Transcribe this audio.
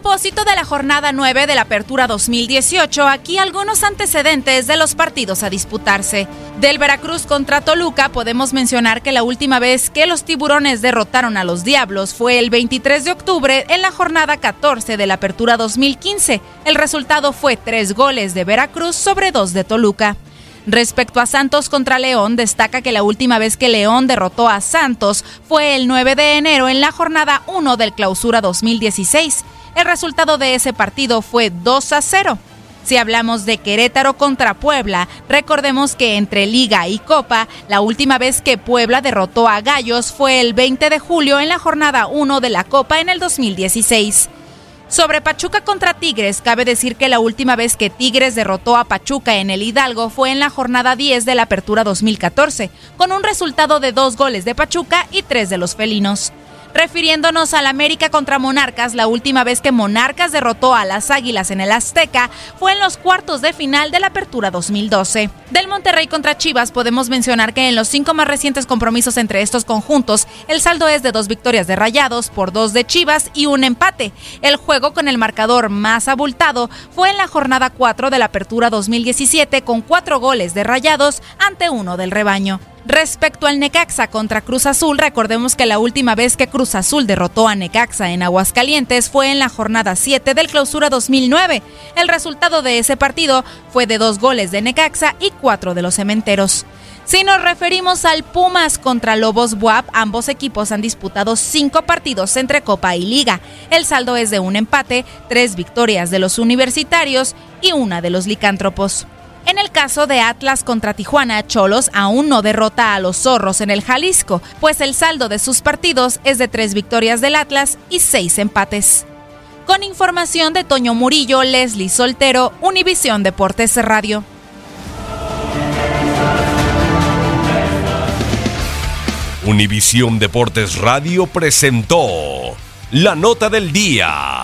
Propósito de la jornada 9 de la Apertura 2018, aquí algunos antecedentes de los partidos a disputarse. Del Veracruz contra Toluca podemos mencionar que la última vez que los tiburones derrotaron a los Diablos fue el 23 de octubre en la jornada 14 de la Apertura 2015. El resultado fue tres goles de Veracruz sobre dos de Toluca. Respecto a Santos contra León, destaca que la última vez que León derrotó a Santos fue el 9 de enero en la jornada 1 del Clausura 2016. El resultado de ese partido fue 2 a 0. Si hablamos de Querétaro contra Puebla, recordemos que entre Liga y Copa, la última vez que Puebla derrotó a Gallos fue el 20 de julio en la jornada 1 de la Copa en el 2016. Sobre Pachuca contra Tigres, cabe decir que la última vez que Tigres derrotó a Pachuca en el Hidalgo fue en la jornada 10 de la Apertura 2014, con un resultado de dos goles de Pachuca y tres de los felinos refiriéndonos al América contra Monarcas, la última vez que Monarcas derrotó a las Águilas en el Azteca fue en los cuartos de final de la Apertura 2012. Del Monterrey contra Chivas podemos mencionar que en los cinco más recientes compromisos entre estos conjuntos, el saldo es de dos victorias de Rayados por dos de Chivas y un empate. El juego con el marcador más abultado fue en la jornada 4 de la Apertura 2017 con cuatro goles de Rayados ante uno del rebaño. Respecto al Necaxa contra Cruz Azul, recordemos que la última vez que Cruz Azul derrotó a Necaxa en Aguascalientes fue en la jornada 7 del Clausura 2009. El resultado de ese partido fue de dos goles de Necaxa y cuatro de los cementeros. Si nos referimos al Pumas contra Lobos Buap, ambos equipos han disputado cinco partidos entre Copa y Liga. El saldo es de un empate, tres victorias de los universitarios y una de los licántropos. En el caso de Atlas contra Tijuana, Cholos aún no derrota a los zorros en el Jalisco, pues el saldo de sus partidos es de tres victorias del Atlas y seis empates. Con información de Toño Murillo, Leslie Soltero, Univisión Deportes Radio. Univisión Deportes Radio presentó la nota del día.